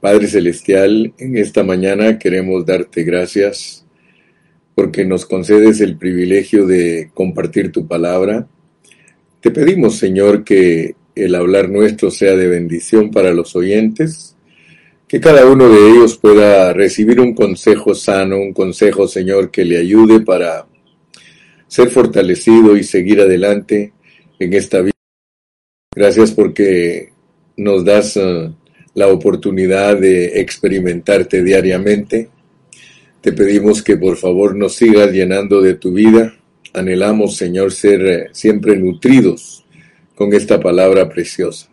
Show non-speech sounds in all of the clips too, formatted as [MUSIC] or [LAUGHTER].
Padre Celestial, en esta mañana queremos darte gracias porque nos concedes el privilegio de compartir tu palabra. Te pedimos, Señor, que el hablar nuestro sea de bendición para los oyentes, que cada uno de ellos pueda recibir un consejo sano, un consejo, Señor, que le ayude para ser fortalecido y seguir adelante en esta vida. Gracias porque nos das uh, la oportunidad de experimentarte diariamente. Te pedimos que por favor nos sigas llenando de tu vida. Anhelamos, Señor, ser eh, siempre nutridos con esta palabra preciosa.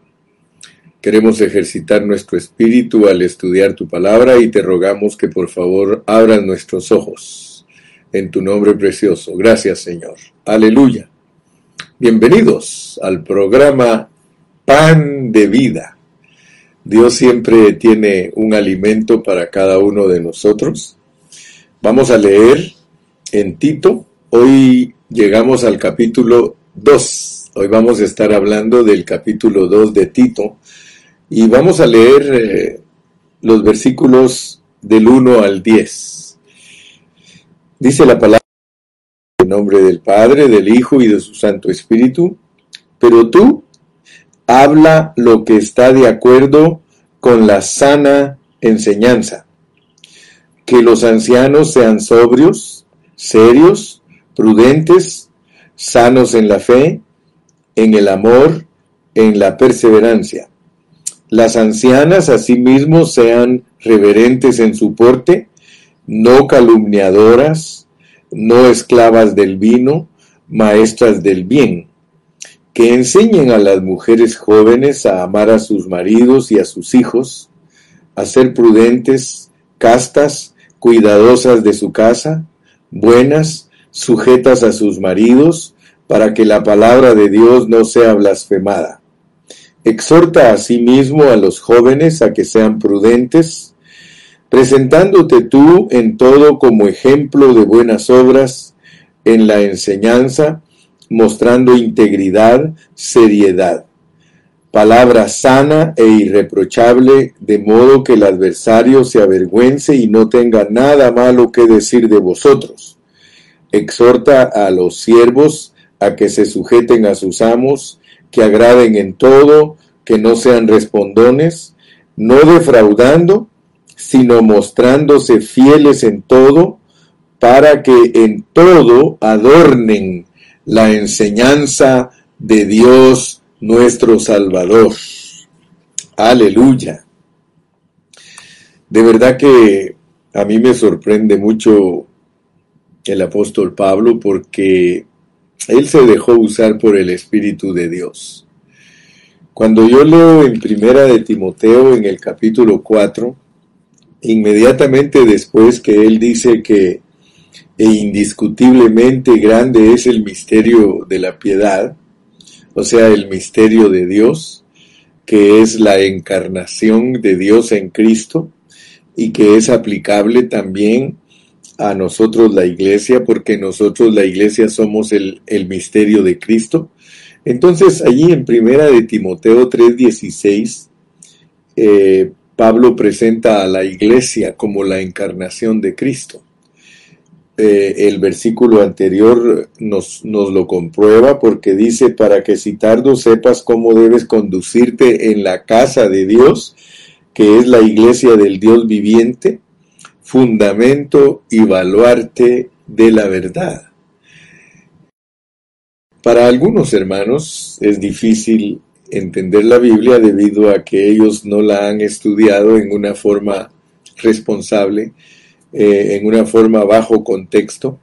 Queremos ejercitar nuestro espíritu al estudiar tu palabra y te rogamos que por favor abras nuestros ojos en tu nombre precioso. Gracias, Señor. Aleluya. Bienvenidos al programa Pan de Vida. Dios siempre tiene un alimento para cada uno de nosotros. Vamos a leer en Tito. Hoy llegamos al capítulo 2. Hoy vamos a estar hablando del capítulo 2 de Tito y vamos a leer eh, los versículos del 1 al 10. Dice la palabra en nombre del Padre, del Hijo y de su Santo Espíritu, pero tú habla lo que está de acuerdo con la sana enseñanza. Que los ancianos sean sobrios, serios, prudentes, sanos en la fe, en el amor, en la perseverancia. Las ancianas asimismo sean reverentes en su porte, no calumniadoras, no esclavas del vino, maestras del bien, que enseñen a las mujeres jóvenes a amar a sus maridos y a sus hijos, a ser prudentes, castas, cuidadosas de su casa, buenas, sujetas a sus maridos, para que la palabra de Dios no sea blasfemada. Exhorta asimismo a los jóvenes a que sean prudentes, presentándote tú en todo como ejemplo de buenas obras, en la enseñanza, mostrando integridad, seriedad, palabra sana e irreprochable, de modo que el adversario se avergüence y no tenga nada malo que decir de vosotros. Exhorta a los siervos a que se sujeten a sus amos, que agraden en todo, que no sean respondones, no defraudando, sino mostrándose fieles en todo, para que en todo adornen la enseñanza de Dios nuestro Salvador. Aleluya. De verdad que a mí me sorprende mucho el apóstol Pablo porque él se dejó usar por el Espíritu de Dios. Cuando yo leo en Primera de Timoteo en el capítulo 4, inmediatamente después que él dice que e indiscutiblemente grande es el misterio de la piedad, o sea, el misterio de Dios, que es la encarnación de Dios en Cristo y que es aplicable también a nosotros la iglesia, porque nosotros la iglesia somos el, misterio de Cristo. Entonces, allí en primera de Timoteo 3:16, eh, Pablo presenta a la iglesia como la encarnación de Cristo. Eh, el versículo anterior nos, lo comprueba porque dice, para que si tardo sepas cómo debes conducirte en la casa de Dios, que es la iglesia del Dios viviente, fundamento y baluarte de la verdad. Para algunos hermanos es difícil entender la Biblia debido a que ellos no la han estudiado en una forma responsable eh, en una forma bajo contexto,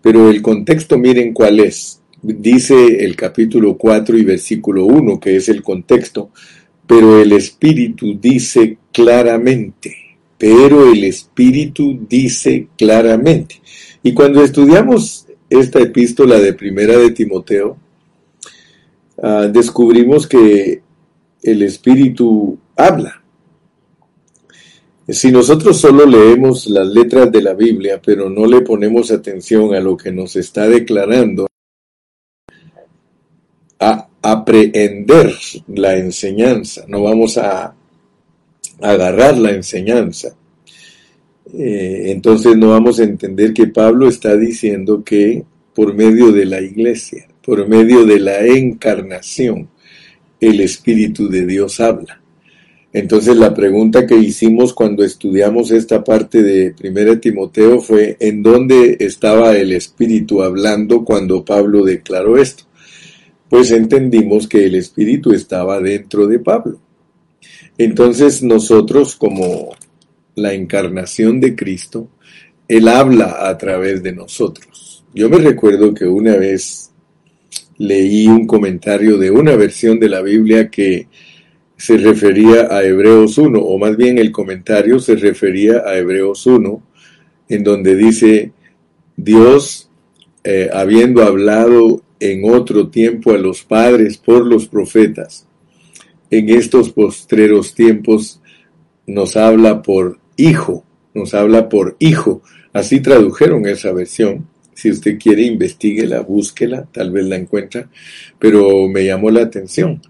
pero el contexto miren cuál es. Dice el capítulo 4 y versículo 1, que es el contexto, pero el Espíritu dice claramente, pero el Espíritu dice claramente. Y cuando estudiamos esta epístola de primera de Timoteo, ah, descubrimos que el Espíritu habla. Si nosotros solo leemos las letras de la Biblia, pero no le ponemos atención a lo que nos está declarando, a aprehender la enseñanza, no vamos a agarrar la enseñanza. Eh, entonces no vamos a entender que Pablo está diciendo que por medio de la iglesia, por medio de la encarnación, el Espíritu de Dios habla. Entonces la pregunta que hicimos cuando estudiamos esta parte de 1 Timoteo fue ¿en dónde estaba el Espíritu hablando cuando Pablo declaró esto? Pues entendimos que el Espíritu estaba dentro de Pablo. Entonces nosotros como la encarnación de Cristo, Él habla a través de nosotros. Yo me recuerdo que una vez leí un comentario de una versión de la Biblia que se refería a Hebreos 1, o más bien el comentario se refería a Hebreos 1, en donde dice, Dios, eh, habiendo hablado en otro tiempo a los padres por los profetas, en estos postreros tiempos nos habla por hijo, nos habla por hijo. Así tradujeron esa versión. Si usted quiere, investiguela, búsquela, tal vez la encuentra. Pero me llamó la atención,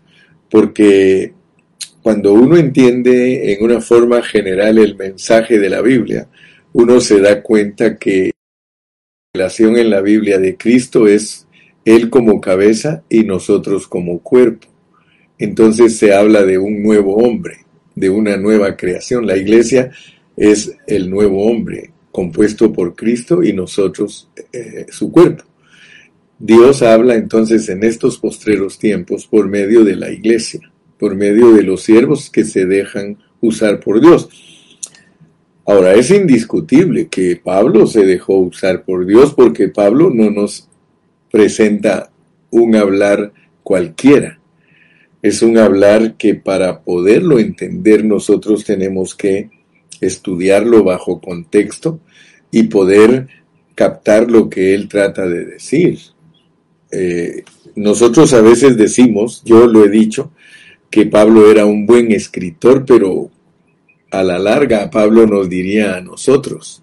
porque cuando uno entiende en una forma general el mensaje de la Biblia, uno se da cuenta que la relación en la Biblia de Cristo es Él como cabeza y nosotros como cuerpo. Entonces se habla de un nuevo hombre, de una nueva creación. La iglesia es el nuevo hombre compuesto por Cristo y nosotros eh, su cuerpo. Dios habla entonces en estos postreros tiempos por medio de la iglesia, por medio de los siervos que se dejan usar por Dios. Ahora, es indiscutible que Pablo se dejó usar por Dios porque Pablo no nos presenta un hablar cualquiera. Es un hablar que para poderlo entender nosotros tenemos que estudiarlo bajo contexto y poder captar lo que él trata de decir. Eh, nosotros a veces decimos, yo lo he dicho, que Pablo era un buen escritor, pero a la larga Pablo nos diría a nosotros,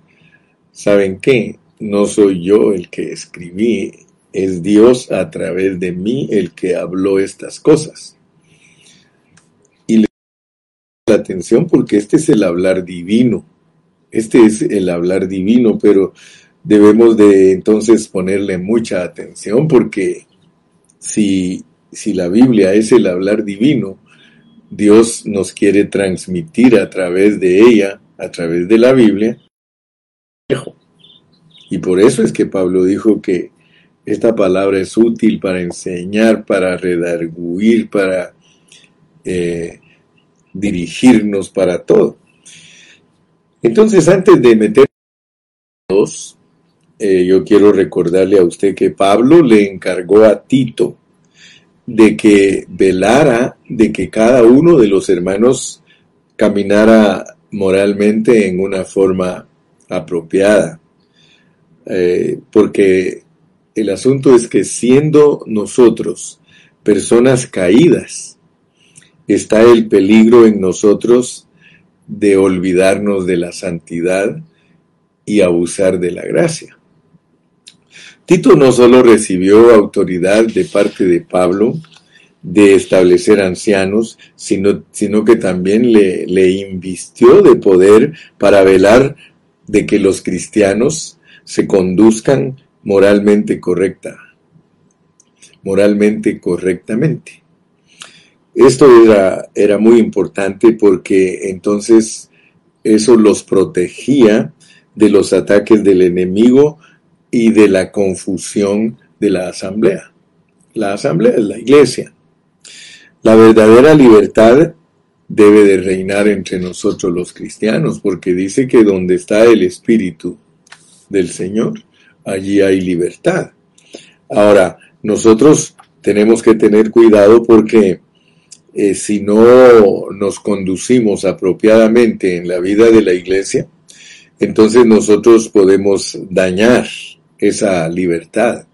¿saben qué? No soy yo el que escribí, es Dios a través de mí el que habló estas cosas la atención porque este es el hablar divino. Este es el hablar divino, pero debemos de entonces ponerle mucha atención porque si, si la Biblia es el hablar divino, Dios nos quiere transmitir a través de ella, a través de la Biblia, y por eso es que Pablo dijo que esta palabra es útil para enseñar, para redarguir, para eh, dirigirnos para todo. Entonces, antes de meter dos, eh, yo quiero recordarle a usted que Pablo le encargó a Tito de que velara de que cada uno de los hermanos caminara moralmente en una forma apropiada. Eh, porque el asunto es que siendo nosotros personas caídas, está el peligro en nosotros de olvidarnos de la santidad y abusar de la gracia. Tito no solo recibió autoridad de parte de Pablo de establecer ancianos, sino, sino que también le, le invistió de poder para velar de que los cristianos se conduzcan moralmente correcta, moralmente correctamente. Esto era, era muy importante porque entonces eso los protegía de los ataques del enemigo y de la confusión de la asamblea. La asamblea es la iglesia. La verdadera libertad debe de reinar entre nosotros los cristianos, porque dice que donde está el Espíritu del Señor, allí hay libertad. Ahora, nosotros tenemos que tener cuidado porque eh, si no nos conducimos apropiadamente en la vida de la iglesia, entonces nosotros podemos dañar esa libertad.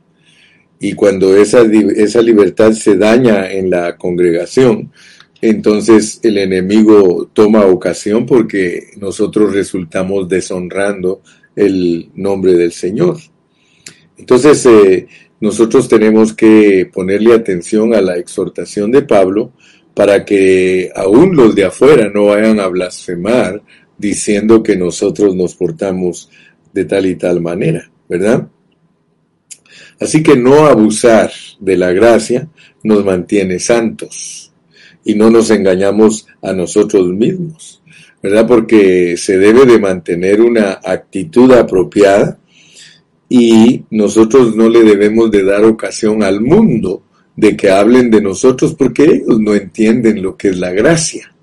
Y cuando esa, esa libertad se daña en la congregación, entonces el enemigo toma ocasión porque nosotros resultamos deshonrando el nombre del Señor. Entonces eh, nosotros tenemos que ponerle atención a la exhortación de Pablo para que aún los de afuera no vayan a blasfemar diciendo que nosotros nos portamos de tal y tal manera, ¿verdad? Así que no abusar de la gracia nos mantiene santos y no nos engañamos a nosotros mismos, ¿verdad? Porque se debe de mantener una actitud apropiada y nosotros no le debemos de dar ocasión al mundo de que hablen de nosotros porque ellos no entienden lo que es la gracia.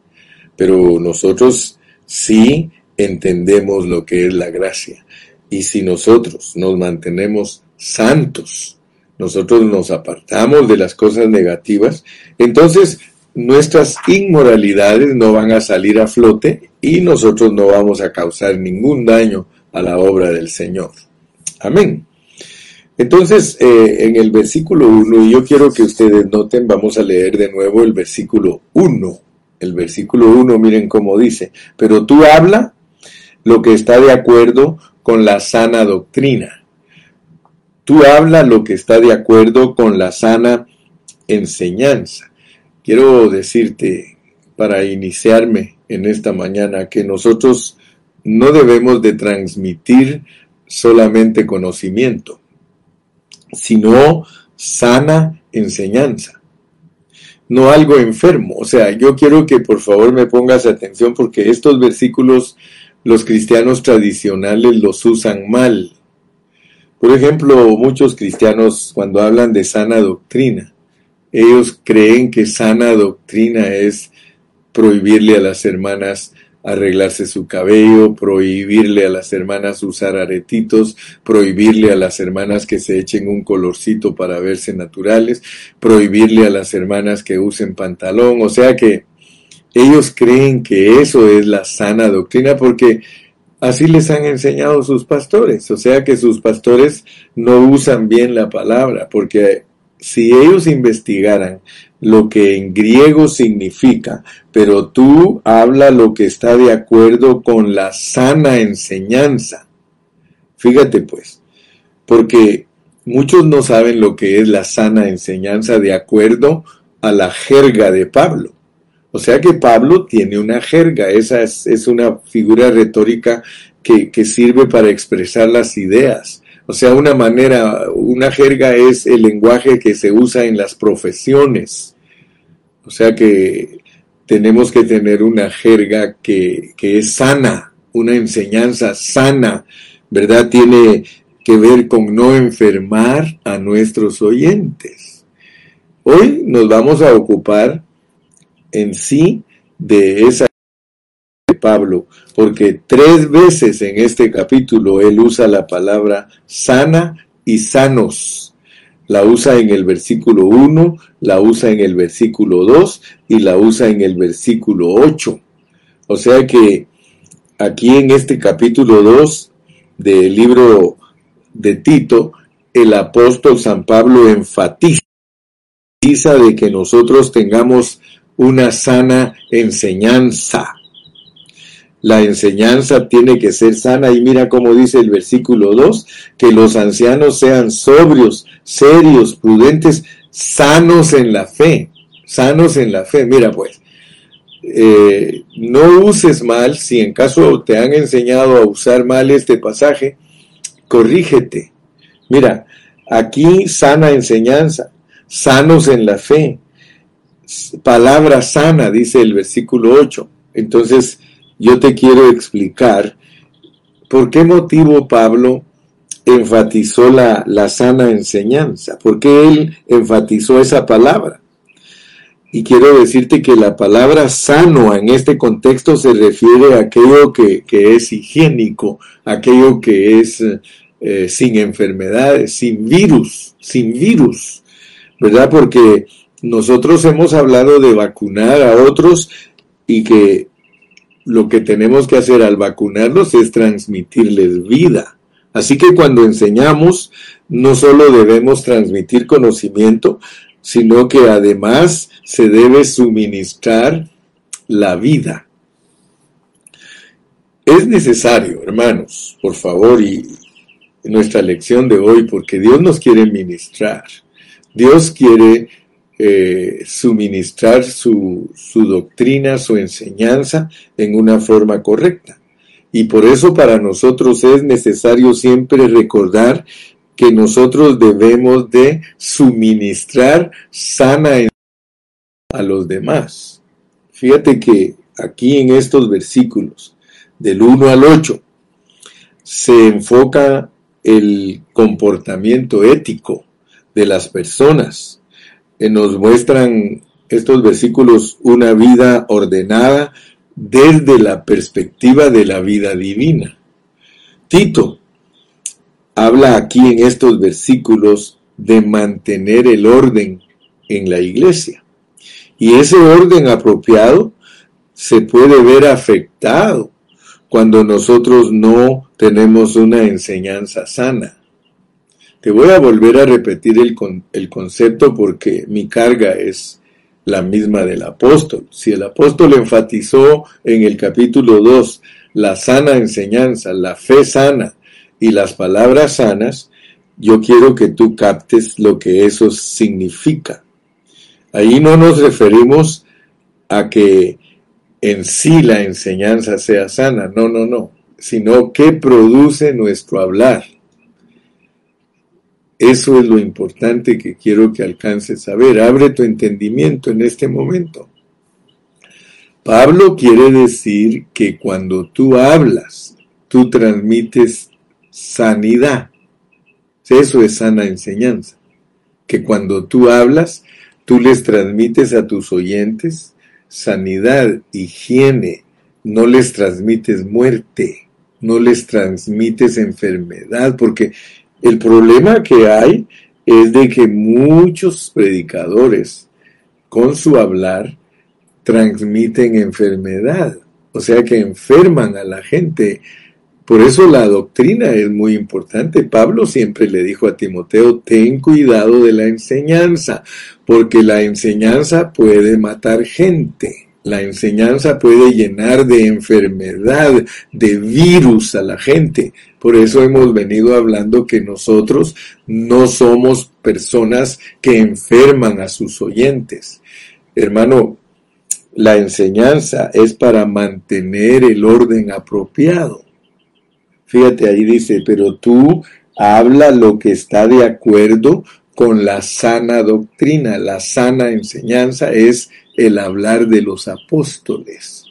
Pero nosotros sí entendemos lo que es la gracia. Y si nosotros nos mantenemos santos, nosotros nos apartamos de las cosas negativas, entonces nuestras inmoralidades no van a salir a flote y nosotros no vamos a causar ningún daño a la obra del Señor. Amén. Entonces, eh, en el versículo 1, y yo quiero que ustedes noten, vamos a leer de nuevo el versículo 1. El versículo 1, miren cómo dice, pero tú habla lo que está de acuerdo con la sana doctrina. Tú habla lo que está de acuerdo con la sana enseñanza. Quiero decirte, para iniciarme en esta mañana, que nosotros no debemos de transmitir solamente conocimiento sino sana enseñanza, no algo enfermo. O sea, yo quiero que por favor me pongas atención porque estos versículos los cristianos tradicionales los usan mal. Por ejemplo, muchos cristianos cuando hablan de sana doctrina, ellos creen que sana doctrina es prohibirle a las hermanas arreglarse su cabello, prohibirle a las hermanas usar aretitos, prohibirle a las hermanas que se echen un colorcito para verse naturales, prohibirle a las hermanas que usen pantalón, o sea que ellos creen que eso es la sana doctrina porque así les han enseñado sus pastores, o sea que sus pastores no usan bien la palabra porque si ellos investigaran lo que en griego significa, pero tú habla lo que está de acuerdo con la sana enseñanza. Fíjate pues, porque muchos no saben lo que es la sana enseñanza de acuerdo a la jerga de Pablo. O sea que Pablo tiene una jerga, esa es, una figura retórica que, que sirve para expresar las ideas. O sea, una manera, una jerga es el lenguaje que se usa en las profesiones. O sea que tenemos que tener una jerga que, es sana, una enseñanza sana, ¿verdad? Tiene que ver con no enfermar a nuestros oyentes. Hoy nos vamos a ocupar en sí de esa Pablo, porque tres veces en este capítulo él usa la palabra sana y sanos. La usa en el versículo 1, la usa en el versículo 2 y la usa en el versículo 8. O sea que aquí en este capítulo 2 del libro de Tito, el apóstol San Pablo enfatiza de que nosotros tengamos una sana enseñanza la enseñanza tiene que ser sana y mira cómo dice el versículo 2, que los ancianos sean sobrios, serios, prudentes, sanos en la fe, sanos en la fe. Mira pues, eh, no uses mal, si en caso te han enseñado a usar mal este pasaje, corrígete. Mira, aquí sana enseñanza, sanos en la fe, palabra sana, dice el versículo 8. Entonces, yo te quiero explicar por qué motivo Pablo enfatizó la, la sana enseñanza, por qué él enfatizó esa palabra. Y quiero decirte que la palabra sano en este contexto se refiere a aquello que, es higiénico, aquello que es eh, sin enfermedades, sin virus, sin virus, ¿verdad? Porque nosotros hemos hablado de vacunar a otros y que lo que tenemos que hacer al vacunarlos es transmitirles vida. Así que cuando enseñamos, no solo debemos transmitir conocimiento, sino que además se debe suministrar la vida. Es necesario, hermanos, por favor, y nuestra lección de hoy, porque Dios nos quiere ministrar. Dios quiere eh, suministrar su, su doctrina, su enseñanza en una forma correcta. Y por eso para nosotros es necesario siempre recordar que nosotros debemos de suministrar sana a los demás. Fíjate que aquí en estos versículos, del 1 al 8, se enfoca el comportamiento ético de las personas. Eh, nos muestran estos versículos una vida ordenada desde la perspectiva de la vida divina. Tito habla aquí en estos versículos de mantener el orden en la iglesia. Y ese orden apropiado se puede ver afectado cuando nosotros no tenemos una enseñanza sana. Te voy a volver a repetir el, el concepto porque mi carga es la misma del apóstol. Si el apóstol enfatizó en el capítulo 2 la sana enseñanza, la fe sana y las palabras sanas, yo quiero que tú captes lo que eso significa. Ahí no nos referimos a que en sí la enseñanza sea sana, no, no, no, sino que produce nuestro hablar. Eso es lo importante que quiero que alcances a ver. Abre tu entendimiento en este momento. Pablo quiere decir que cuando tú hablas, tú transmites sanidad. Eso es sana enseñanza. Que cuando tú hablas, Tú les transmites a tus oyentes sanidad, higiene, no les transmites muerte, no les transmites enfermedad, porque el problema que hay es de que muchos predicadores con su hablar transmiten enfermedad, o sea que enferman a la gente por eso la doctrina es muy importante. Pablo siempre le dijo a Timoteo, ten cuidado de la enseñanza, porque la enseñanza puede matar gente. La enseñanza puede llenar de enfermedad, de virus a la gente. Por eso hemos venido hablando que nosotros no somos personas que enferman a sus oyentes. Hermano, la enseñanza es para mantener el orden apropiado. Fíjate, ahí dice, pero tú habla lo que está de acuerdo con la sana doctrina. La sana enseñanza es el hablar de los apóstoles,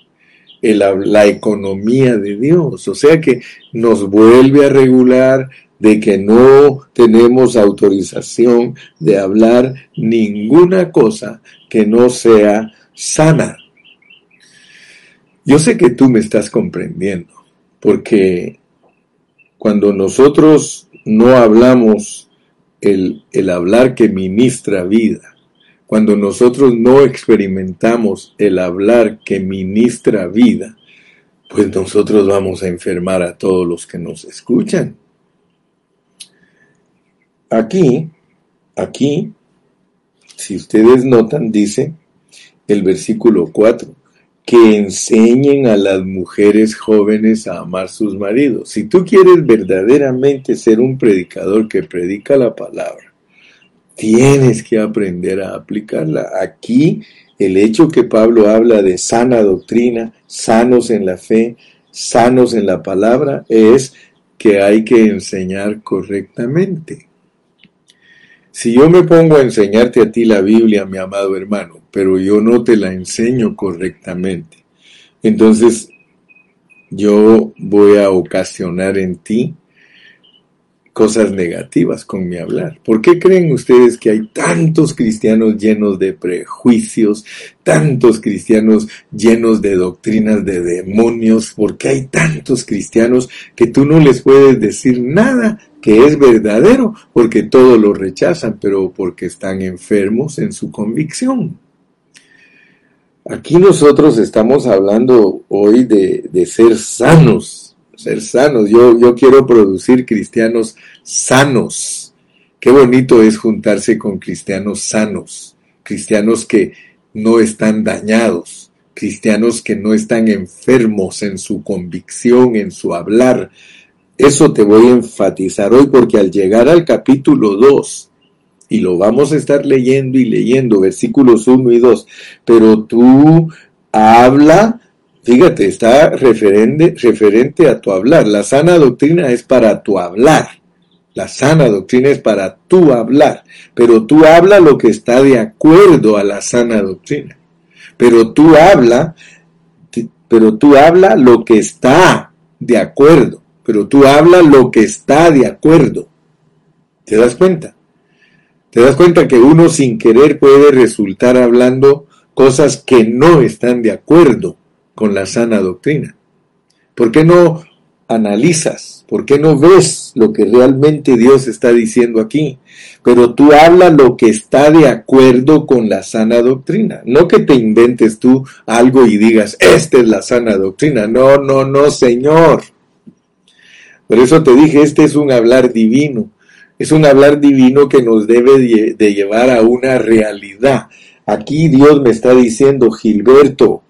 el, la economía de Dios. O sea que nos vuelve a regular de que no tenemos autorización de hablar ninguna cosa que no sea sana. Yo sé que tú me estás comprendiendo, porque cuando nosotros no hablamos el, el hablar que ministra vida, cuando nosotros no experimentamos el hablar que ministra vida, pues nosotros vamos a enfermar a todos los que nos escuchan. Aquí, aquí, si ustedes notan, dice el versículo 4, que enseñen a las mujeres jóvenes a amar sus maridos. Si tú quieres verdaderamente ser un predicador que predica la palabra, tienes que aprender a aplicarla. Aquí el hecho que Pablo habla de sana doctrina, sanos en la fe, sanos en la palabra, es que hay que enseñar correctamente. Si yo me pongo a enseñarte a ti la Biblia, mi amado hermano, pero yo no te la enseño correctamente. Entonces, yo voy a ocasionar en ti cosas negativas con mi hablar. ¿Por qué creen ustedes que hay tantos cristianos llenos de prejuicios, tantos cristianos llenos de doctrinas de demonios? ¿Por qué hay tantos cristianos que tú no les puedes decir nada que es verdadero? Porque todos lo rechazan, pero porque están enfermos en su convicción. Aquí nosotros estamos hablando hoy de, ser sanos, ser sanos. Yo, yo quiero producir cristianos sanos. Qué bonito es juntarse con cristianos sanos, cristianos que no están dañados, cristianos que no están enfermos en su convicción, en su hablar. Eso te voy a enfatizar hoy porque al llegar al capítulo 2, y lo vamos a estar leyendo y leyendo, versículos 1 y 2, pero tú habla, fíjate, está referente, a tu hablar. La sana doctrina es para tu hablar. La sana doctrina es para tu hablar, pero tú habla lo que está de acuerdo a la sana doctrina. Pero tú habla, pero tú habla lo que está de acuerdo, pero tú habla lo que está de acuerdo. ¿Te das cuenta? ¿Te das cuenta que uno sin querer puede resultar hablando cosas que no están de acuerdo con la sana doctrina? ¿Por qué no analizas? ¿Por qué no ves lo que realmente Dios está diciendo aquí? Pero tú hablas lo que está de acuerdo con la sana doctrina. No que te inventes tú algo y digas, esta es la sana doctrina. No, no, no, Señor. Por eso te dije, este es un hablar divino. Es un hablar divino que nos debe de llevar a una realidad. Aquí Dios me está diciendo, Gilberto,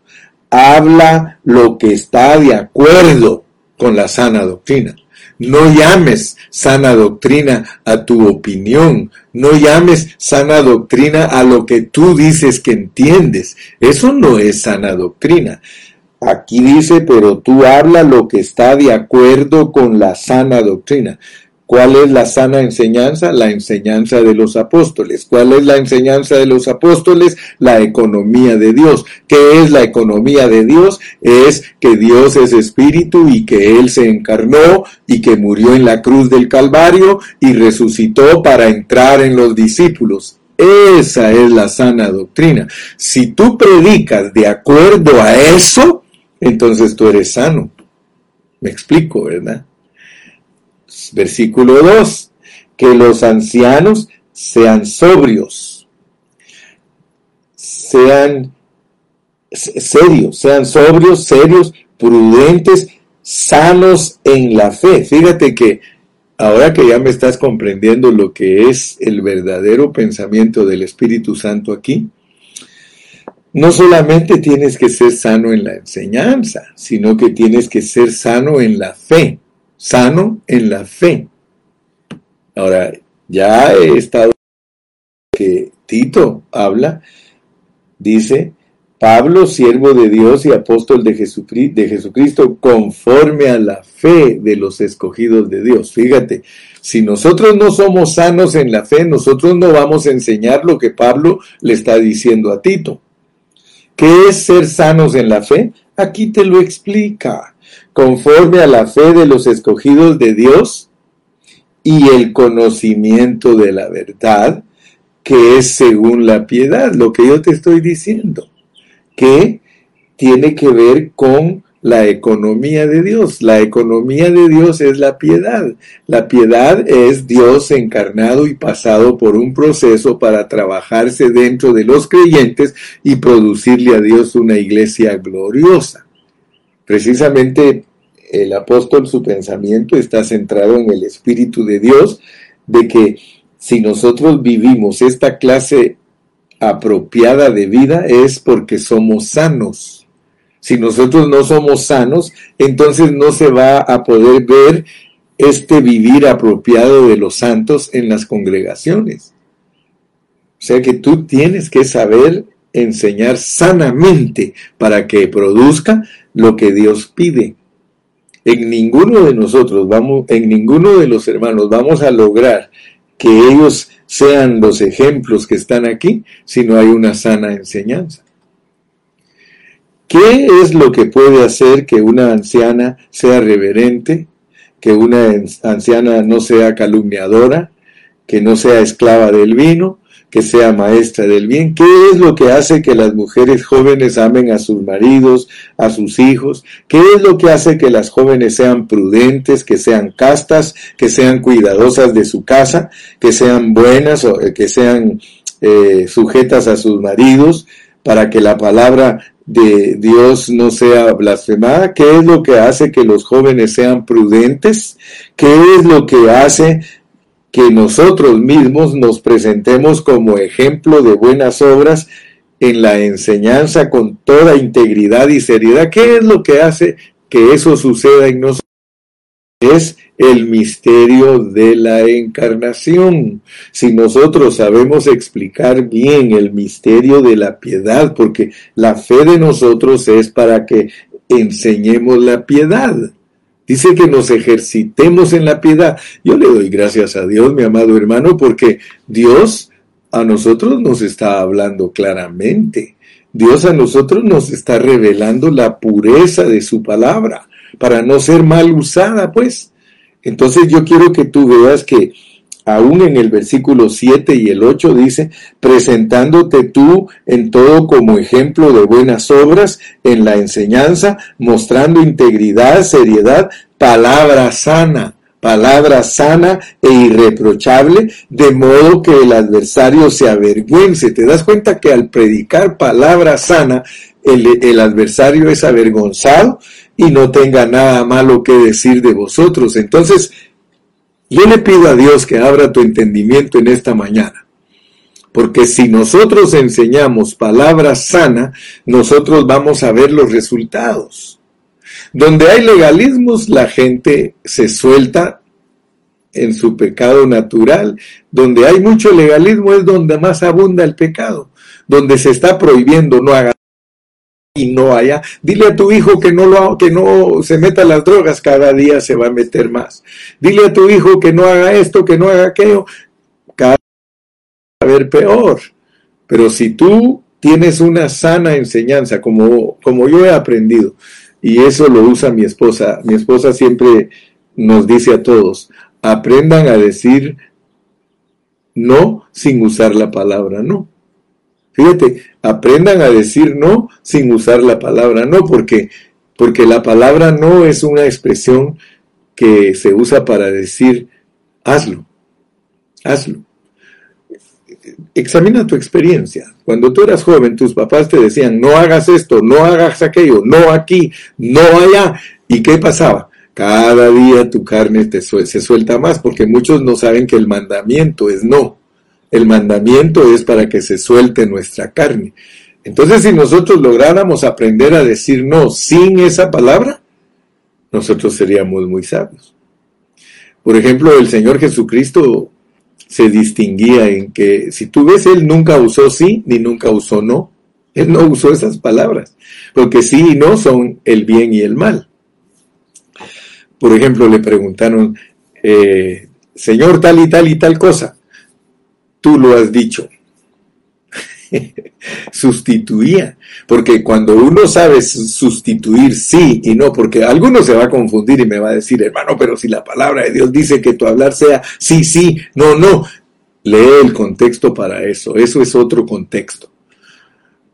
habla lo que está de acuerdo con la sana doctrina. No llames sana doctrina a tu opinión. No llames sana doctrina a lo que tú dices que entiendes. Eso no es sana doctrina. Aquí dice, pero tú habla lo que está de acuerdo con la sana doctrina. ¿Cuál es la sana enseñanza? La enseñanza de los apóstoles. ¿Cuál es la enseñanza de los apóstoles? La economía de Dios. ¿Qué es la economía de Dios? Es que Dios es espíritu y que Él se encarnó y que murió en la cruz del Calvario y resucitó para entrar en los discípulos. Esa es la sana doctrina. Si tú predicas de acuerdo a eso, entonces tú eres sano. Me explico, ¿verdad? Versículo 2. Que los ancianos sean sobrios, sean serios, sean sobrios, serios, prudentes, sanos en la fe. Fíjate que ahora que ya me estás comprendiendo lo que es el verdadero pensamiento del Espíritu Santo aquí, no solamente tienes que ser sano en la enseñanza, sino que tienes que ser sano en la fe sano en la fe. Ahora, ya he estado que Tito habla, dice, Pablo, siervo de Dios y apóstol de Jesucristo, de Jesucristo, conforme a la fe de los escogidos de Dios. Fíjate, si nosotros no somos sanos en la fe, nosotros no vamos a enseñar lo que Pablo le está diciendo a Tito. ¿Qué es ser sanos en la fe? Aquí te lo explica conforme a la fe de los escogidos de Dios y el conocimiento de la verdad, que es según la piedad, lo que yo te estoy diciendo, que tiene que ver con la economía de Dios. La economía de Dios es la piedad. La piedad es Dios encarnado y pasado por un proceso para trabajarse dentro de los creyentes y producirle a Dios una iglesia gloriosa. Precisamente el apóstol su pensamiento está centrado en el Espíritu de Dios, de que si nosotros vivimos esta clase apropiada de vida es porque somos sanos. Si nosotros no somos sanos, entonces no se va a poder ver este vivir apropiado de los santos en las congregaciones. O sea que tú tienes que saber enseñar sanamente para que produzca lo que Dios pide en ninguno de nosotros vamos, en ninguno de los hermanos vamos a lograr que ellos sean los ejemplos que están aquí si no hay una sana enseñanza. ¿Qué es lo que puede hacer que una anciana sea reverente, que una anciana no sea calumniadora, que no sea esclava del vino, que sea maestra del bien. ¿Qué es lo que hace que las mujeres jóvenes amen a sus maridos, a sus hijos? ¿Qué es lo que hace que las jóvenes sean prudentes, que sean castas, que sean cuidadosas de su casa, que sean buenas o eh, que sean eh, sujetas a sus maridos para que la palabra de Dios no sea blasfemada? ¿Qué es lo que hace que los jóvenes sean prudentes? ¿Qué es lo que hace que nosotros mismos nos presentemos como ejemplo de buenas obras en la enseñanza con toda integridad y seriedad. ¿Qué es lo que hace que eso suceda en nosotros? es el misterio de la encarnación. Si nosotros sabemos explicar bien el misterio de la piedad, porque la fe de nosotros es para que enseñemos la piedad. Dice que nos ejercitemos en la piedad. Yo le doy gracias a Dios, mi amado hermano, porque Dios a nosotros nos está hablando claramente. Dios a nosotros nos está revelando la pureza de su palabra para no ser mal usada, pues. Entonces yo quiero que tú veas que aún en el versículo 7 y el 8 dice, presentándote tú en todo como ejemplo de buenas obras en la enseñanza, mostrando integridad, seriedad, palabra sana, palabra sana e irreprochable, de modo que el adversario se avergüence. ¿Te das cuenta que al predicar palabra sana, el, el adversario es avergonzado y no tenga nada malo que decir de vosotros? Entonces, yo le pido a Dios que abra tu entendimiento en esta mañana. Porque si nosotros enseñamos palabra sana, nosotros vamos a ver los resultados. Donde hay legalismos, la gente se suelta en su pecado natural. Donde hay mucho legalismo es donde más abunda el pecado. Donde se está prohibiendo no haga y no haya. Dile a tu hijo que no lo que no se meta las drogas, cada día se va a meter más. Dile a tu hijo que no haga esto, que no haga aquello, cada día va a ver peor. Pero si tú tienes una sana enseñanza, como, como yo he aprendido, y eso lo usa mi esposa, mi esposa siempre nos dice a todos, aprendan a decir no sin usar la palabra no. Fíjate, aprendan a decir no sin usar la palabra no, porque, porque la palabra no es una expresión que se usa para decir hazlo, hazlo. Examina tu experiencia. Cuando tú eras joven, tus papás te decían, no hagas esto, no hagas aquello, no aquí, no allá. ¿Y qué pasaba? Cada día tu carne se suelta más, porque muchos no saben que el mandamiento es no. El mandamiento es para que se suelte nuestra carne. Entonces, si nosotros lográramos aprender a decir no sin esa palabra, nosotros seríamos muy sabios. Por ejemplo, el Señor Jesucristo se distinguía en que, si tú ves, Él nunca usó sí ni nunca usó no. Él no usó esas palabras, porque sí y no son el bien y el mal. Por ejemplo, le preguntaron, eh, Señor, tal y tal y tal cosa tú lo has dicho. [LAUGHS] Sustituía, porque cuando uno sabe sustituir sí y no, porque alguno se va a confundir y me va a decir, hermano, pero si la palabra de Dios dice que tu hablar sea sí, sí, no, no, lee el contexto para eso, eso es otro contexto.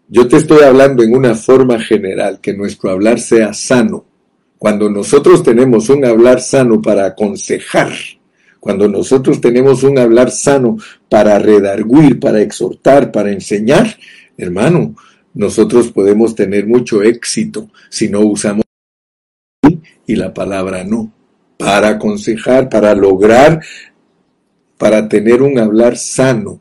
Yo te estoy hablando en una forma general, que nuestro hablar sea sano. Cuando nosotros tenemos un hablar sano para aconsejar, cuando nosotros tenemos un hablar sano para redarguir, para exhortar, para enseñar, hermano, nosotros podemos tener mucho éxito si no usamos y la palabra no. Para aconsejar, para lograr, para tener un hablar sano.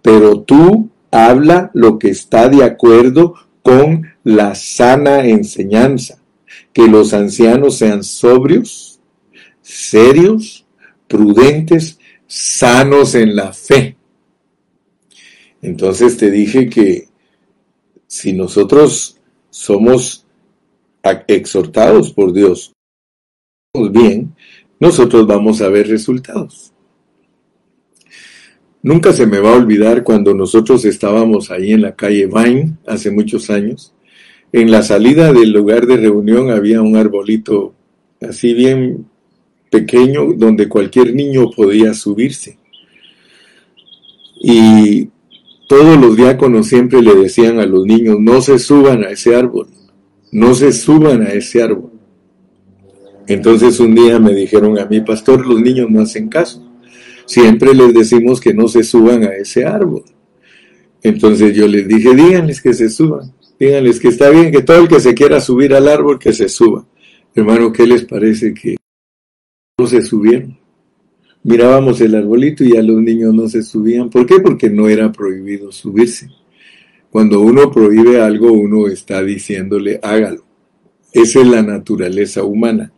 Pero tú habla lo que está de acuerdo con la sana enseñanza. Que los ancianos sean sobrios, serios, prudentes, sanos en la fe. Entonces te dije que si nosotros somos exhortados por Dios bien, nosotros vamos a ver resultados. Nunca se me va a olvidar cuando nosotros estábamos ahí en la calle Vine hace muchos años. En la salida del lugar de reunión había un arbolito así bien pequeño donde cualquier niño podía subirse. Y todos los diáconos siempre le decían a los niños, no se suban a ese árbol, no se suban a ese árbol. Entonces un día me dijeron a mí, pastor, los niños no hacen caso. Siempre les decimos que no se suban a ese árbol. Entonces yo les dije, díganles que se suban, díganles que está bien, que todo el que se quiera subir al árbol, que se suba. Hermano, ¿qué les parece que se subieron. Mirábamos el arbolito y a los niños no se subían. ¿Por qué? Porque no era prohibido subirse. Cuando uno prohíbe algo, uno está diciéndole hágalo. Esa es la naturaleza humana.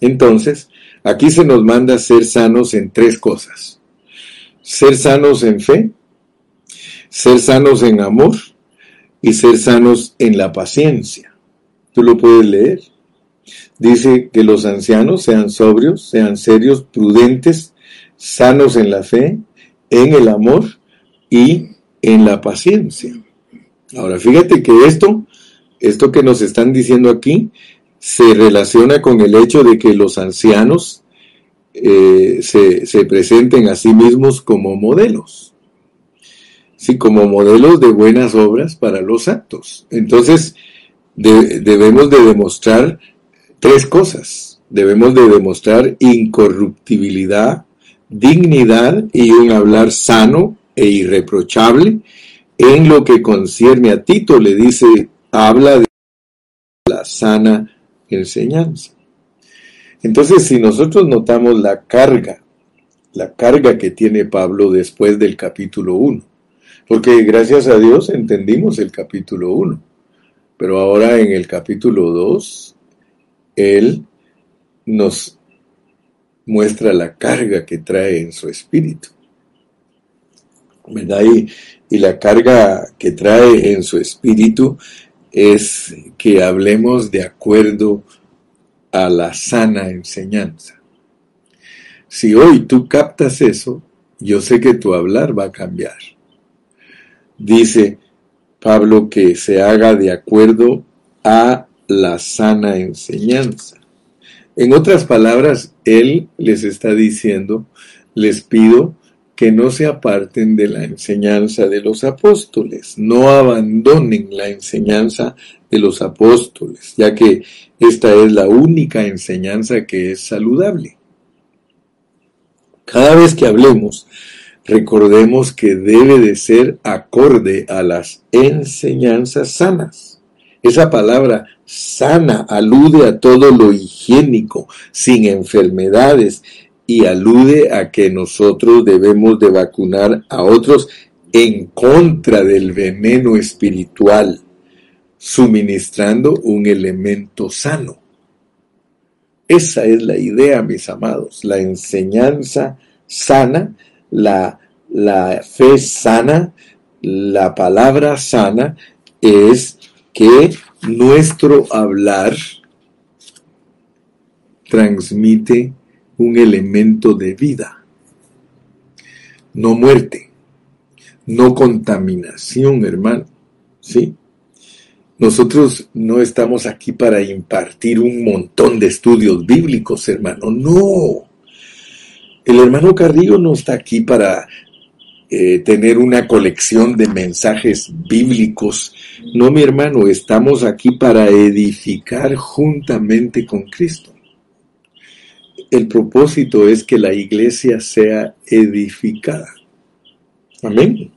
Entonces, aquí se nos manda ser sanos en tres cosas. Ser sanos en fe, ser sanos en amor y ser sanos en la paciencia. Tú lo puedes leer. Dice que los ancianos sean sobrios, sean serios, prudentes, sanos en la fe, en el amor y en la paciencia. Ahora, fíjate que esto, esto que nos están diciendo aquí, se relaciona con el hecho de que los ancianos eh, se, presenten a sí mismos como modelos. Sí, como modelos de buenas obras para los actos. Entonces, debemos de demostrar tres cosas. Debemos de demostrar incorruptibilidad, dignidad y un hablar sano e irreprochable. En lo que concierne a Tito, le dice, habla de la sana enseñanza. Entonces, si nosotros notamos la carga, la carga que tiene Pablo después del capítulo 1, porque gracias a Dios entendimos el capítulo 1, pero ahora en el capítulo 2, él nos muestra la carga que trae en su espíritu. ¿Verdad? Y, y la carga que trae en su espíritu es que hablemos de acuerdo a la sana enseñanza. Si hoy tú captas eso, yo sé que tu hablar va a cambiar. Dice Pablo que se haga de acuerdo a la sana enseñanza. En otras palabras, él les está diciendo, les pido que no se aparten de la enseñanza de los apóstoles, no abandonen la enseñanza de los apóstoles, ya que esta es la única enseñanza que es saludable. Cada vez que hablemos, recordemos que debe de ser acorde a las enseñanzas sanas. Esa palabra sana alude a todo lo higiénico, sin enfermedades, y alude a que nosotros debemos de vacunar a otros en contra del veneno espiritual, suministrando un elemento sano. Esa es la idea, mis amados, la enseñanza sana, la, la fe sana, la palabra sana es que nuestro hablar transmite un elemento de vida, no muerte, no contaminación, hermano. ¿Sí? Nosotros no estamos aquí para impartir un montón de estudios bíblicos, hermano. No. El hermano Carrillo no está aquí para eh, tener una colección de mensajes bíblicos. No, mi hermano, estamos aquí para edificar juntamente con Cristo el propósito es que la iglesia sea edificada. Amén.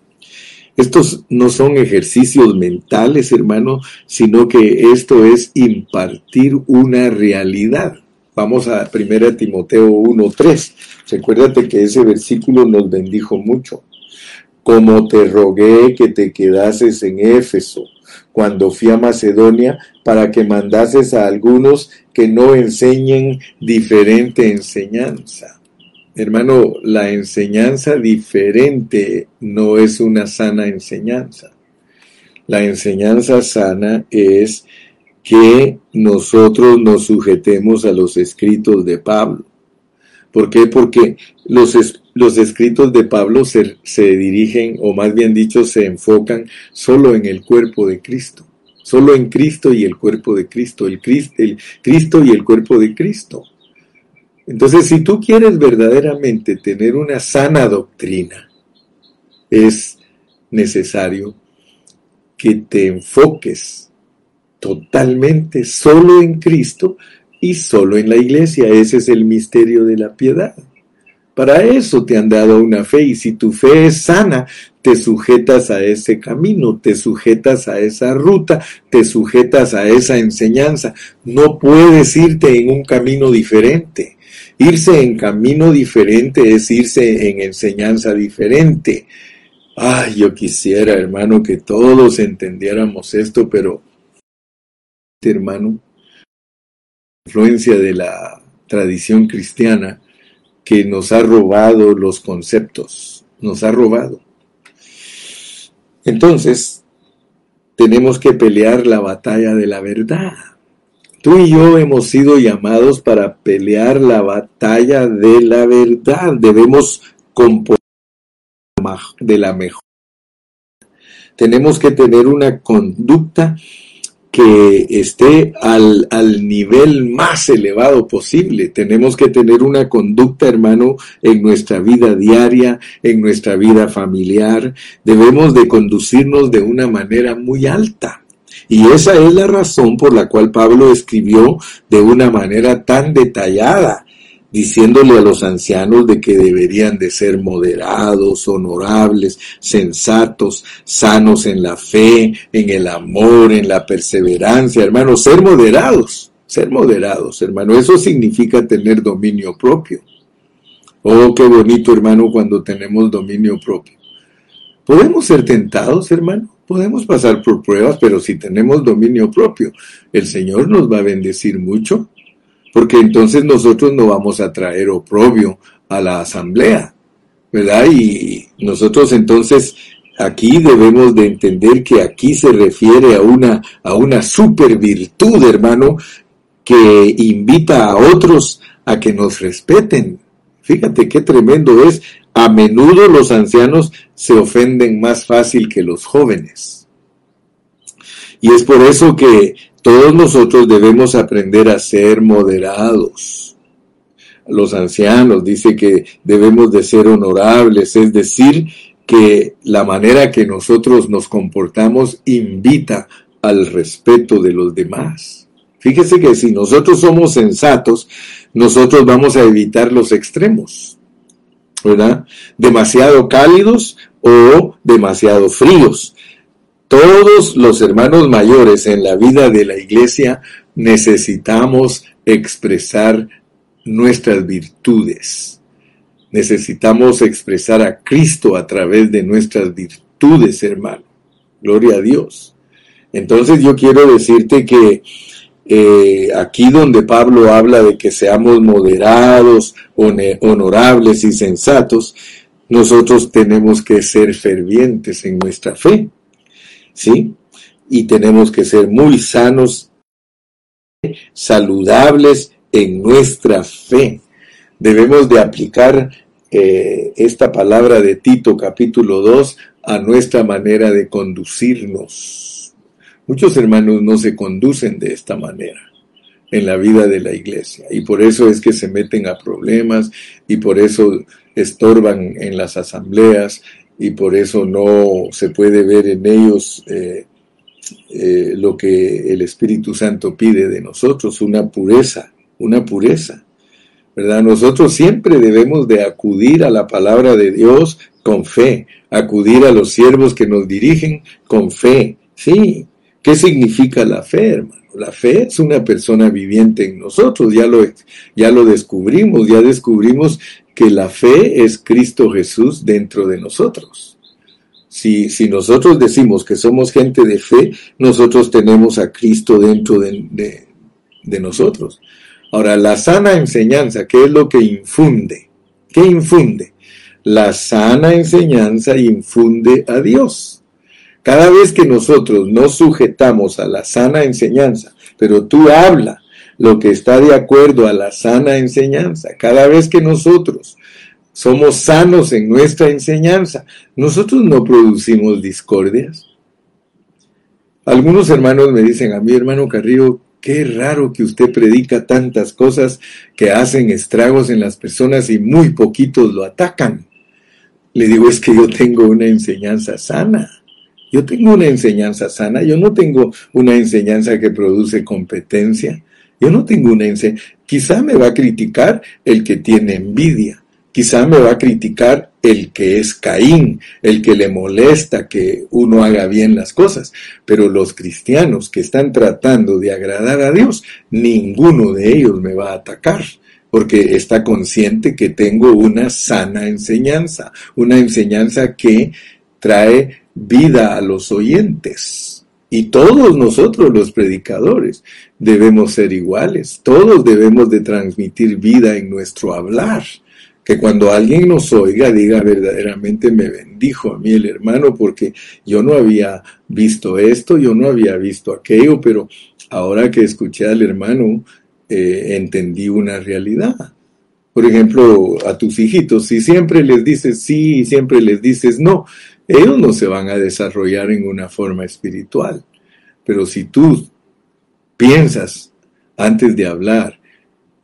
Estos no son ejercicios mentales, hermano, sino que esto es impartir una realidad. Vamos a 1 Timoteo 1.3. Recuérdate que ese versículo nos bendijo mucho. Como te rogué que te quedases en Éfeso cuando fui a Macedonia para que mandases a algunos que no enseñen diferente enseñanza. Hermano, la enseñanza diferente no es una sana enseñanza. La enseñanza sana es que nosotros nos sujetemos a los escritos de Pablo. ¿Por qué? Porque los, los escritos de Pablo se, dirigen, o más bien dicho, se enfocan solo en el cuerpo de Cristo. Solo en Cristo y el cuerpo de Cristo, el, el Cristo y el cuerpo de Cristo. Entonces, si tú quieres verdaderamente tener una sana doctrina, es necesario que te enfoques totalmente solo en Cristo y solo en la iglesia. Ese es el misterio de la piedad. Para eso te han dado una fe y si tu fe es sana, te sujetas a ese camino, te sujetas a esa ruta, te sujetas a esa enseñanza. No puedes irte en un camino diferente. Irse en camino diferente es irse en enseñanza diferente. Ay, yo quisiera, hermano, que todos entendiéramos esto, pero, hermano, influencia de la tradición cristiana que nos ha robado los conceptos, nos ha robado. Entonces, tenemos que pelear la batalla de la verdad. Tú y yo hemos sido llamados para pelear la batalla de la verdad. Debemos componer de la mejor. Tenemos que tener una conducta que esté al, al, nivel más elevado posible. Tenemos que tener una conducta, hermano, en nuestra vida diaria, en nuestra vida familiar. Debemos de conducirnos de una manera muy alta. Y esa es la razón por la cual Pablo escribió de una manera tan detallada diciéndole a los ancianos de que deberían de ser moderados, honorables, sensatos, sanos en la fe, en el amor, en la perseverancia, hermano, ser moderados, ser moderados, hermano, eso significa tener dominio propio. Oh, qué bonito, hermano, cuando tenemos dominio propio. Podemos ser tentados, hermano, podemos pasar por pruebas, pero si tenemos dominio propio, el Señor nos va a bendecir mucho porque entonces nosotros no vamos a traer oprobio a la asamblea, ¿verdad? Y nosotros entonces aquí debemos de entender que aquí se refiere a una, a una super virtud, hermano, que invita a otros a que nos respeten. Fíjate qué tremendo es. A menudo los ancianos se ofenden más fácil que los jóvenes. Y es por eso que todos nosotros debemos aprender a ser moderados. Los ancianos dice que debemos de ser honorables, es decir, que la manera que nosotros nos comportamos invita al respeto de los demás. Fíjese que si nosotros somos sensatos, nosotros vamos a evitar los extremos, ¿verdad? Demasiado cálidos o demasiado fríos. Todos los hermanos mayores en la vida de la iglesia necesitamos expresar nuestras virtudes. Necesitamos expresar a Cristo a través de nuestras virtudes, hermano. Gloria a Dios. Entonces yo quiero decirte que eh, aquí donde Pablo habla de que seamos moderados, honorables y sensatos, nosotros tenemos que ser fervientes en nuestra fe. ¿Sí? Y tenemos que ser muy sanos, saludables en nuestra fe. Debemos de aplicar eh, esta palabra de Tito capítulo 2 a nuestra manera de conducirnos. Muchos hermanos no se conducen de esta manera en la vida de la iglesia y por eso es que se meten a problemas y por eso estorban en las asambleas y por eso no se puede ver en ellos eh, eh, lo que el Espíritu Santo pide de nosotros, una pureza, una pureza. ¿Verdad? Nosotros siempre debemos de acudir a la palabra de Dios con fe, acudir a los siervos que nos dirigen con fe. Sí, ¿qué significa la fe, hermano? La fe es una persona viviente en nosotros, ya lo, ya lo descubrimos, ya descubrimos que la fe es Cristo Jesús dentro de nosotros. Si, si nosotros decimos que somos gente de fe, nosotros tenemos a Cristo dentro de, de nosotros. Ahora, la sana enseñanza, ¿qué es lo que infunde? ¿Qué infunde? La sana enseñanza infunde a Dios. Cada vez que nosotros nos sujetamos a la sana enseñanza, pero tú habla lo que está de acuerdo a la sana enseñanza. Cada vez que nosotros somos sanos en nuestra enseñanza, nosotros no producimos discordias. Algunos hermanos me dicen a mi hermano Carrillo, qué raro que usted predica tantas cosas que hacen estragos en las personas y muy poquitos lo atacan. Le digo, es que yo tengo una enseñanza sana. Yo tengo una enseñanza sana, yo no tengo una enseñanza que produce competencia. Yo no tengo una enseñanza. Quizá me va a criticar el que tiene envidia. Quizá me va a criticar el que es Caín, el que le molesta que uno haga bien las cosas. Pero los cristianos que están tratando de agradar a Dios, ninguno de ellos me va a atacar porque está consciente que tengo una sana enseñanza, una enseñanza que trae vida a los oyentes. Y todos nosotros los predicadores debemos ser iguales, todos debemos de transmitir vida en nuestro hablar. Que cuando alguien nos oiga diga verdaderamente me bendijo a mí el hermano porque yo no había visto esto, yo no había visto aquello, pero ahora que escuché al hermano eh, entendí una realidad. Por ejemplo, a tus hijitos, si siempre les dices sí y siempre les dices no, ellos no se van a desarrollar en una forma espiritual. Pero si tú piensas antes de hablar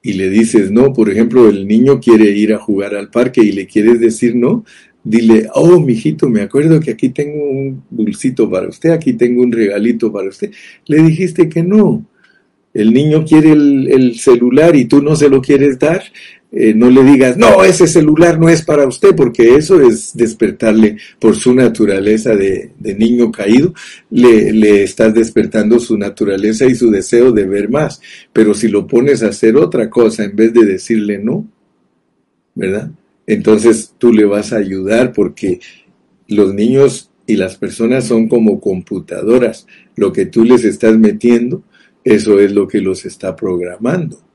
y le dices no, por ejemplo, el niño quiere ir a jugar al parque y le quieres decir no, dile, oh, mijito, me acuerdo que aquí tengo un dulcito para usted, aquí tengo un regalito para usted. Le dijiste que no. El niño quiere el, el celular y tú no se lo quieres dar, eh, no le digas, no, ese celular no es para usted, porque eso es despertarle por su naturaleza de, niño caído, le, le, estás despertando su naturaleza y su deseo de ver más. Pero si lo pones a hacer otra cosa en vez de decirle no, ¿verdad? Entonces tú le vas a ayudar porque los niños y las personas son como computadoras. Lo que tú les estás metiendo, eso es lo que los está programando.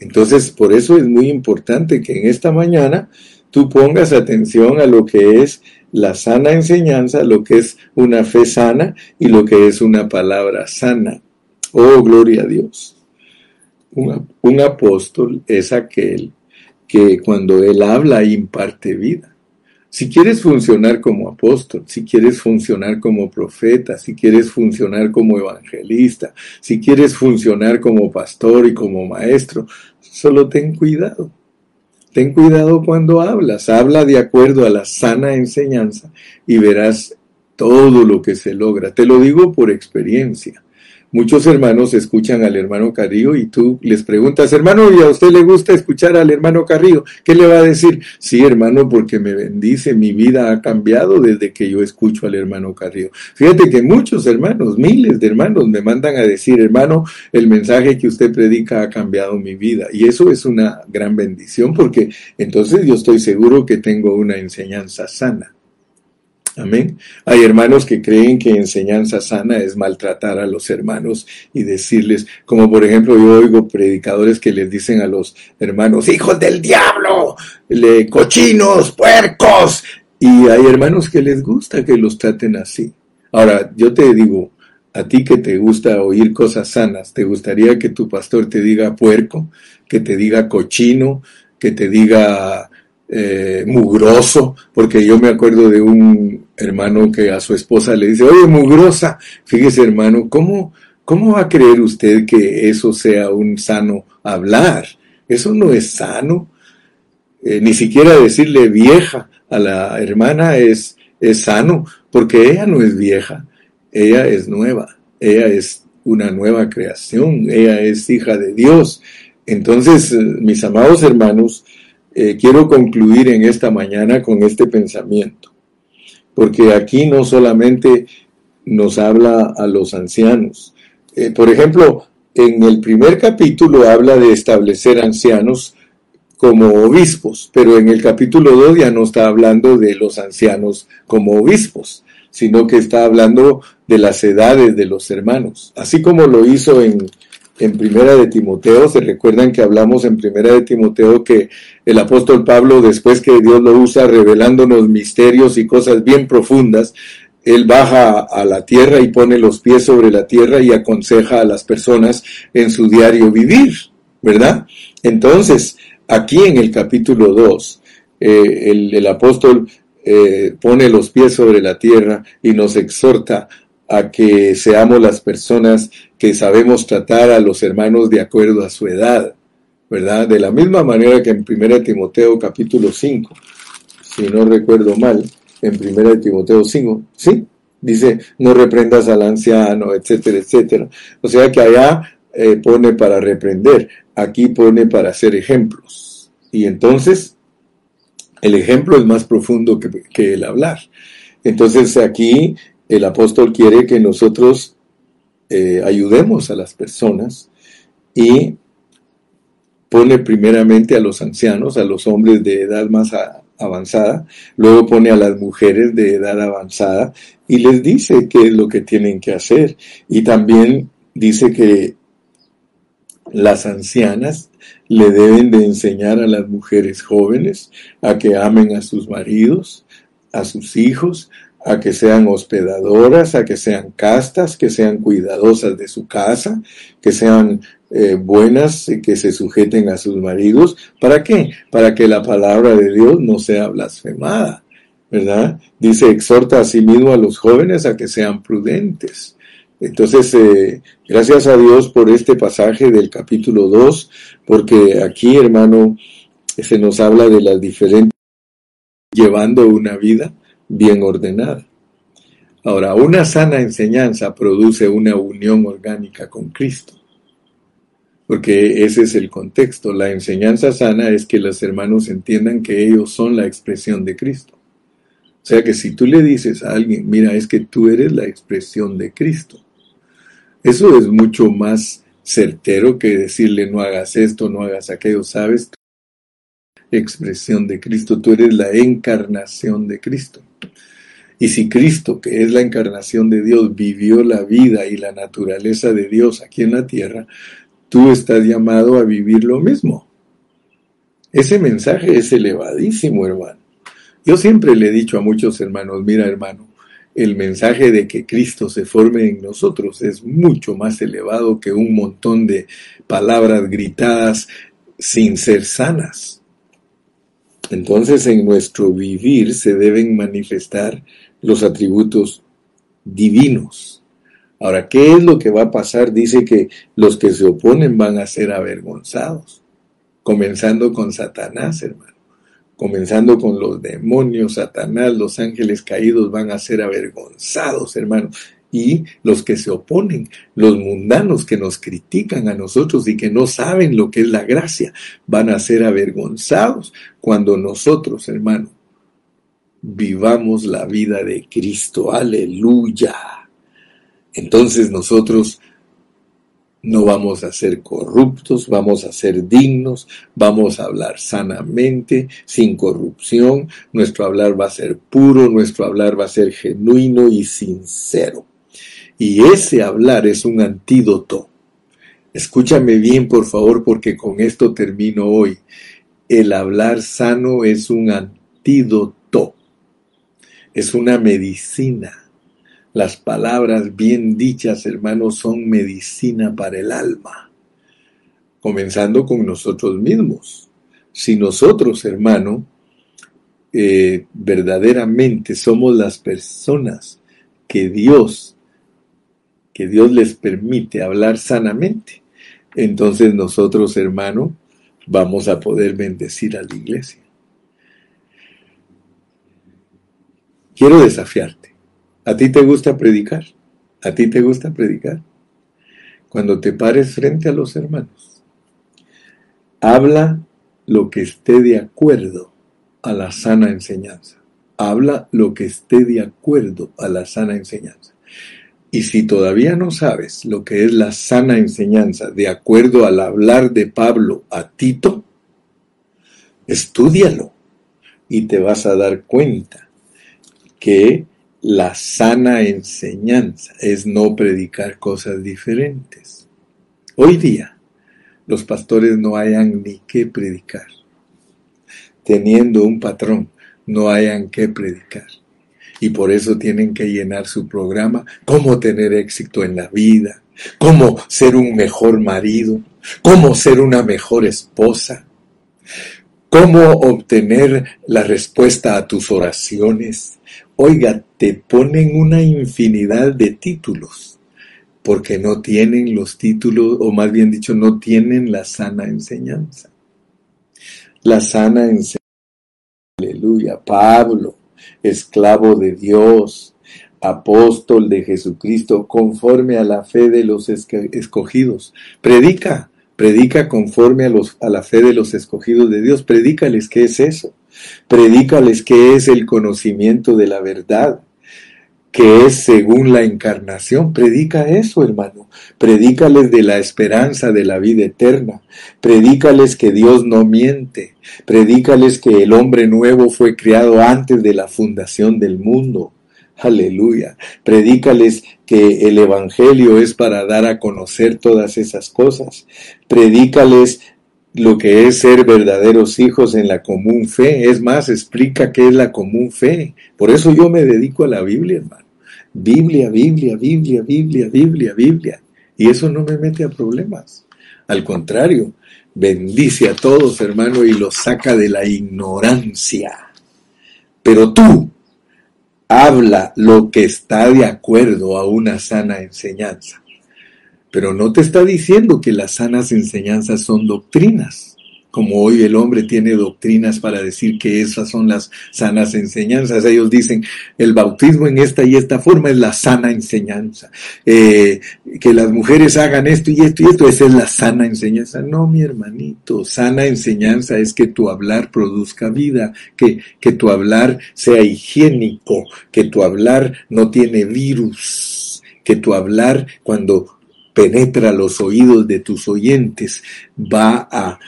Entonces, por eso es muy importante que en esta mañana tú pongas atención a lo que es la sana enseñanza, lo que es una fe sana y lo que es una palabra sana. Oh, gloria a Dios. Un, un apóstol es aquel que cuando él habla imparte vida. Si quieres funcionar como apóstol, si quieres funcionar como profeta, si quieres funcionar como evangelista, si quieres funcionar como pastor y como maestro, solo ten cuidado. Ten cuidado cuando hablas. Habla de acuerdo a la sana enseñanza y verás todo lo que se logra. Te lo digo por experiencia. Muchos hermanos escuchan al hermano Carrillo y tú les preguntas, hermano, ¿y a usted le gusta escuchar al hermano Carrillo? ¿Qué le va a decir? Sí, hermano, porque me bendice, mi vida ha cambiado desde que yo escucho al hermano Carrillo. Fíjate que muchos hermanos, miles de hermanos me mandan a decir, hermano, el mensaje que usted predica ha cambiado mi vida. Y eso es una gran bendición porque entonces yo estoy seguro que tengo una enseñanza sana. Amén. Hay hermanos que creen que enseñanza sana es maltratar a los hermanos y decirles, como por ejemplo yo oigo predicadores que les dicen a los hermanos, hijos del diablo, le, cochinos, puercos. Y hay hermanos que les gusta que los traten así. Ahora, yo te digo, a ti que te gusta oír cosas sanas, ¿te gustaría que tu pastor te diga puerco, que te diga cochino, que te diga eh, mugroso? Porque yo me acuerdo de un hermano que a su esposa le dice, oye, mugrosa, fíjese hermano, ¿cómo, ¿cómo va a creer usted que eso sea un sano hablar? Eso no es sano. Eh, ni siquiera decirle vieja a la hermana es, es sano, porque ella no es vieja, ella es nueva, ella es una nueva creación, ella es hija de Dios. Entonces, eh, mis amados hermanos, eh, quiero concluir en esta mañana con este pensamiento porque aquí no solamente nos habla a los ancianos. Eh, por ejemplo, en el primer capítulo habla de establecer ancianos como obispos, pero en el capítulo 2 ya no está hablando de los ancianos como obispos, sino que está hablando de las edades de los hermanos, así como lo hizo en, en Primera de Timoteo, se recuerdan que hablamos en Primera de Timoteo que el apóstol Pablo, después que Dios lo usa revelándonos misterios y cosas bien profundas, él baja a la tierra y pone los pies sobre la tierra y aconseja a las personas en su diario vivir, ¿verdad? Entonces, aquí en el capítulo 2, eh, el, apóstol eh, pone los pies sobre la tierra y nos exhorta a que seamos las personas que sabemos tratar a los hermanos de acuerdo a su edad, ¿verdad? De la misma manera que en 1 Timoteo capítulo 5, si no recuerdo mal, en 1 Timoteo 5, ¿sí? Dice, no reprendas al anciano, etcétera, etcétera. O sea que allá eh, pone para reprender, aquí pone para hacer ejemplos. Y entonces, el ejemplo es más profundo que, que el hablar. Entonces aquí el apóstol quiere que nosotros eh, ayudemos a las personas y pone primeramente a los ancianos, a los hombres de edad más, avanzada, luego pone a las mujeres de edad avanzada y les dice qué es lo que tienen que hacer. Y también dice que las ancianas le deben de enseñar a las mujeres jóvenes a que amen a sus maridos, a sus hijos, a que sean hospedadoras, a que sean castas, que sean cuidadosas de su casa, que sean eh, buenas, que se sujeten a sus maridos. ¿Para qué? Para que la palabra de Dios no sea blasfemada, ¿verdad? Dice, exhorta a sí mismo a los jóvenes a que sean prudentes. Entonces, eh, gracias a Dios por este pasaje del capítulo 2, porque aquí, hermano, se nos habla de las diferentes llevando una vida bien ordenada. Ahora, una sana enseñanza produce una unión orgánica con Cristo, porque ese es el contexto. La enseñanza sana es que los hermanos entiendan que ellos son la expresión de Cristo. O sea que si tú le dices a alguien, mira, es que tú eres la expresión de Cristo, eso es mucho más certero que decirle no hagas esto, no hagas aquello, ¿sabes? Expresión de Cristo, tú eres la encarnación de Cristo. Y si Cristo, que es la encarnación de Dios, vivió la vida y la naturaleza de Dios aquí en la tierra, tú estás llamado a vivir lo mismo. Ese mensaje es elevadísimo, hermano. Yo siempre le he dicho a muchos hermanos, mira hermano, el mensaje de que Cristo se forme en nosotros es mucho más elevado que un montón de palabras gritadas sin ser sanas. Entonces en nuestro vivir se deben manifestar los atributos divinos. Ahora, ¿qué es lo que va a pasar? Dice que los que se oponen van a ser avergonzados, comenzando con Satanás, hermano, comenzando con los demonios, Satanás, los ángeles caídos van a ser avergonzados, hermano. Y los que se oponen, los mundanos que nos critican a nosotros y que no saben lo que es la gracia, van a ser avergonzados cuando nosotros, hermano, vivamos la vida de Cristo. Aleluya. Entonces nosotros no vamos a ser corruptos, vamos a ser dignos, vamos a hablar sanamente, sin corrupción, nuestro hablar va a ser puro, nuestro hablar va a ser genuino y sincero. Y ese hablar es un antídoto. Escúchame bien, por favor, porque con esto termino hoy. El hablar sano es un antídoto es una medicina. Las palabras bien dichas, hermanos, son medicina para el alma. Comenzando con nosotros mismos. Si nosotros, hermano, eh, verdaderamente somos las personas que Dios, que Dios les permite hablar sanamente, entonces nosotros, hermano, vamos a poder bendecir a la iglesia. Quiero desafiarte. ¿A ti te gusta predicar? ¿A ti te gusta predicar? Cuando te pares frente a los hermanos, habla lo que esté de acuerdo a la sana enseñanza. Habla lo que esté de acuerdo a la sana enseñanza. Y si todavía no sabes lo que es la sana enseñanza de acuerdo al hablar de Pablo a Tito, estudialo y te vas a dar cuenta que la sana enseñanza es no predicar cosas diferentes. Hoy día los pastores no hayan ni qué predicar. Teniendo un patrón, no hayan qué predicar. Y por eso tienen que llenar su programa, cómo tener éxito en la vida, cómo ser un mejor marido, cómo ser una mejor esposa, cómo obtener la respuesta a tus oraciones, Oiga, te ponen una infinidad de títulos, porque no tienen los títulos, o más bien dicho, no tienen la sana enseñanza. La sana enseñanza, aleluya, Pablo, esclavo de Dios, apóstol de Jesucristo, conforme a la fe de los escogidos. Predica, predica conforme a, a la fe de los escogidos de Dios. Predícales qué es eso. Predícales qué es el conocimiento de la verdad, que es según la encarnación. Predica eso, hermano. Predícales de la esperanza de la vida eterna. Predícales que Dios no miente. Predícales que el hombre nuevo fue creado antes de la fundación del mundo. Aleluya. Predícales que el Evangelio es para dar a conocer todas esas cosas. Predícales lo que es ser verdaderos hijos en la común fe. Es más, explica qué es la común fe. Por eso yo me dedico a la Biblia, hermano. Biblia, Biblia, Biblia, Biblia, Biblia, Biblia. Y eso no me mete a problemas. Al contrario, bendice a todos, hermano, y los saca de la ignorancia. Pero tú, habla lo que está de acuerdo a una sana enseñanza. Pero no te está diciendo que las sanas enseñanzas son doctrinas como hoy el hombre tiene doctrinas para decir que esas son las sanas enseñanzas. Ellos dicen, el bautismo en esta y esta forma es la sana enseñanza. Eh, que las mujeres hagan esto y esto y esto, esa es la sana enseñanza. No, mi hermanito, sana enseñanza es que tu hablar produzca vida, que, que tu hablar sea higiénico, que tu hablar no tiene virus, que tu hablar cuando penetra los oídos de tus oyentes va a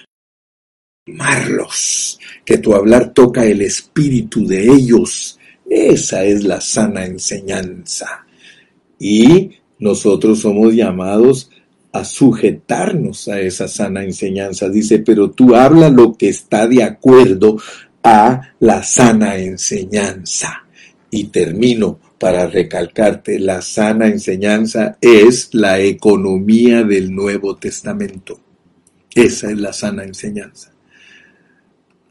amarlos, que tu hablar toca el espíritu de ellos. Esa es la sana enseñanza. Y nosotros somos llamados a sujetarnos a esa sana enseñanza. Dice, pero tú habla lo que está de acuerdo a la sana enseñanza. Y termino para recalcarte, la sana enseñanza es la economía del Nuevo Testamento. Esa es la sana enseñanza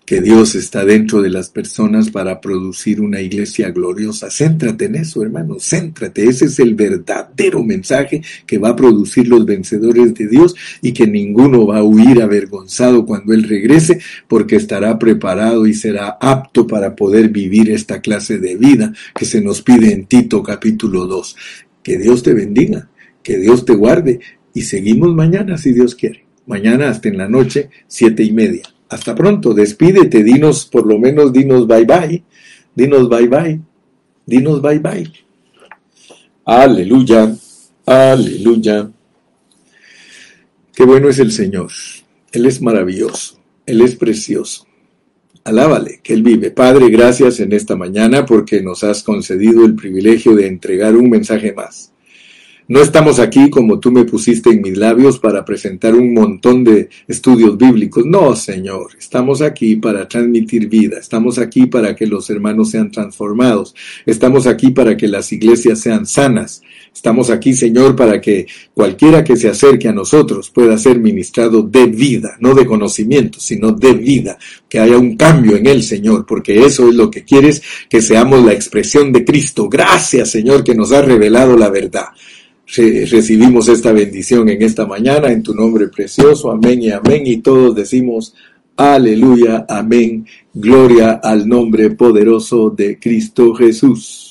que Dios está dentro de las personas para producir una iglesia gloriosa. Céntrate en eso, hermano, céntrate. Ese es el verdadero mensaje que va a producir los vencedores de Dios y que ninguno va a huir avergonzado cuando Él regrese porque estará preparado y será apto para poder vivir esta clase de vida que se nos pide en Tito capítulo 2. Que Dios te bendiga, que Dios te guarde y seguimos mañana si Dios quiere. Mañana hasta en la noche, siete y media. Hasta pronto, despídete, dinos, por lo menos dinos bye bye, dinos bye bye, dinos bye bye. Aleluya, aleluya. Qué bueno es el Señor. Él es maravilloso, Él es precioso. Alábale, que Él vive. Padre, gracias en esta mañana porque nos has concedido el privilegio de entregar un mensaje más. No estamos aquí como tú me pusiste en mis labios para presentar un montón de estudios bíblicos. No, Señor, estamos aquí para transmitir vida, estamos aquí para que los hermanos sean transformados, estamos aquí para que las iglesias sean sanas, estamos aquí, Señor, para que cualquiera que se acerque a nosotros pueda ser ministrado de vida, no de conocimiento, sino de vida, que haya un cambio en él, Señor, porque eso es lo que quieres, que seamos la expresión de Cristo. Gracias, Señor, que nos ha revelado la verdad recibimos esta bendición en esta mañana, en tu nombre precioso, amén y amén, y todos decimos, aleluya, amén, gloria al nombre poderoso de Cristo Jesús.